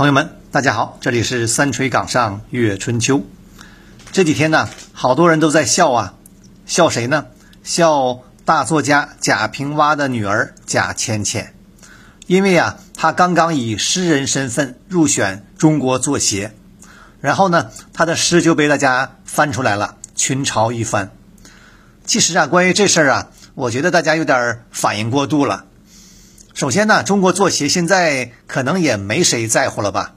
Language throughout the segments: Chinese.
朋友们，大家好，这里是三锤岗上月春秋。这几天呢，好多人都在笑啊，笑谁呢？笑大作家贾平凹的女儿贾浅浅，因为啊，她刚刚以诗人身份入选中国作协，然后呢，她的诗就被大家翻出来了，群嘲一番。其实啊，关于这事儿啊，我觉得大家有点反应过度了。首先呢，中国作协现在可能也没谁在乎了吧？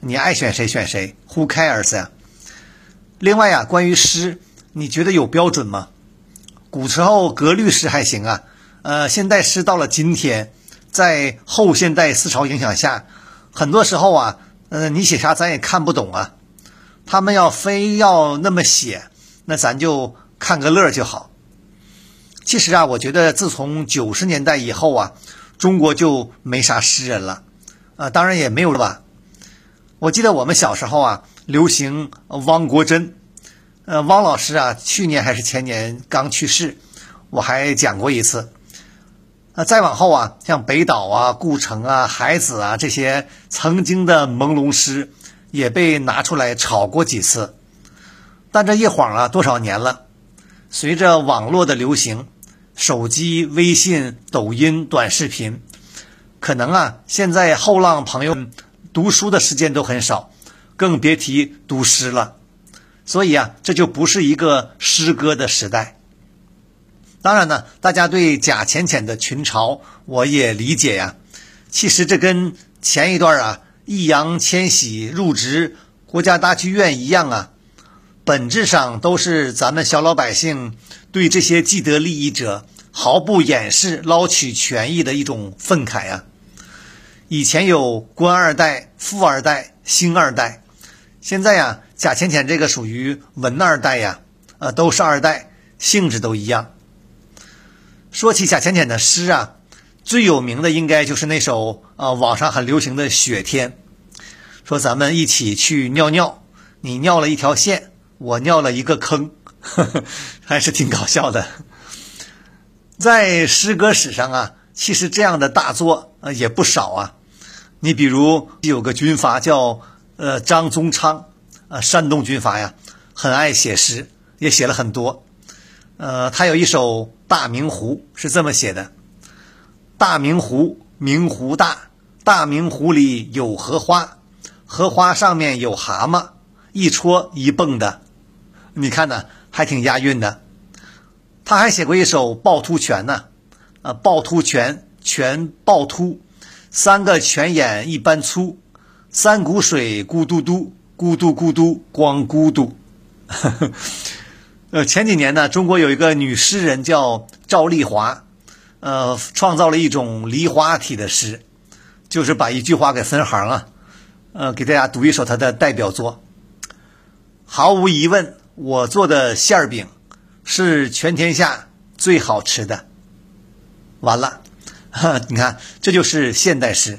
你爱选谁选谁，Who cares 呀？另外呀，关于诗，你觉得有标准吗？古时候格律诗还行啊，呃，现代诗到了今天，在后现代思潮影响下，很多时候啊，呃，你写啥咱也看不懂啊。他们要非要那么写，那咱就看个乐就好。其实啊，我觉得自从九十年代以后啊。中国就没啥诗人了，啊，当然也没有了吧。我记得我们小时候啊，流行汪国真，呃，汪老师啊，去年还是前年刚去世，我还讲过一次。啊，再往后啊，像北岛啊、顾城啊、海子啊这些曾经的朦胧诗，也被拿出来炒过几次。但这一晃啊，多少年了？随着网络的流行。手机、微信、抖音、短视频，可能啊，现在后浪朋友读书的时间都很少，更别提读诗了。所以啊，这就不是一个诗歌的时代。当然呢，大家对贾浅浅的群嘲，我也理解呀。其实这跟前一段啊，易烊千玺入职国家大剧院一样啊，本质上都是咱们小老百姓。对这些既得利益者毫不掩饰捞取权益的一种愤慨呀！以前有官二代、富二代、星二代，现在呀，贾浅浅这个属于文二代呀，呃，都是二代，性质都一样。说起贾浅浅的诗啊，最有名的应该就是那首啊，网上很流行的《雪天》，说咱们一起去尿尿，你尿了一条线，我尿了一个坑。呵呵，还是挺搞笑的。在诗歌史上啊，其实这样的大作呃也不少啊。你比如有个军阀叫呃张宗昌，呃山东军阀呀，很爱写诗，也写了很多。呃，他有一首《大明湖》是这么写的：大明湖，明湖大，大明湖里有荷花，荷花上面有蛤蟆，一戳一蹦的。你看呢？还挺押韵的，他还写过一首《趵突泉》呢，啊，趵突泉，泉趵突，三个泉眼一般粗，三股水咕嘟嘟，咕嘟咕嘟光咕嘟。呃，前几年呢，中国有一个女诗人叫赵丽华，呃，创造了一种梨花体的诗，就是把一句话给分行啊，呃，给大家读一首她的代表作，毫无疑问。我做的馅儿饼是全天下最好吃的。完了，哈 你看，这就是现代诗。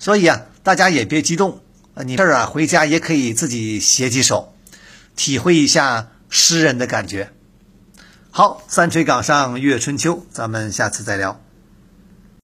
所以啊，大家也别激动，你这儿啊回家也可以自己写几首，体会一下诗人的感觉。好，三锤岗上月春秋，咱们下次再聊。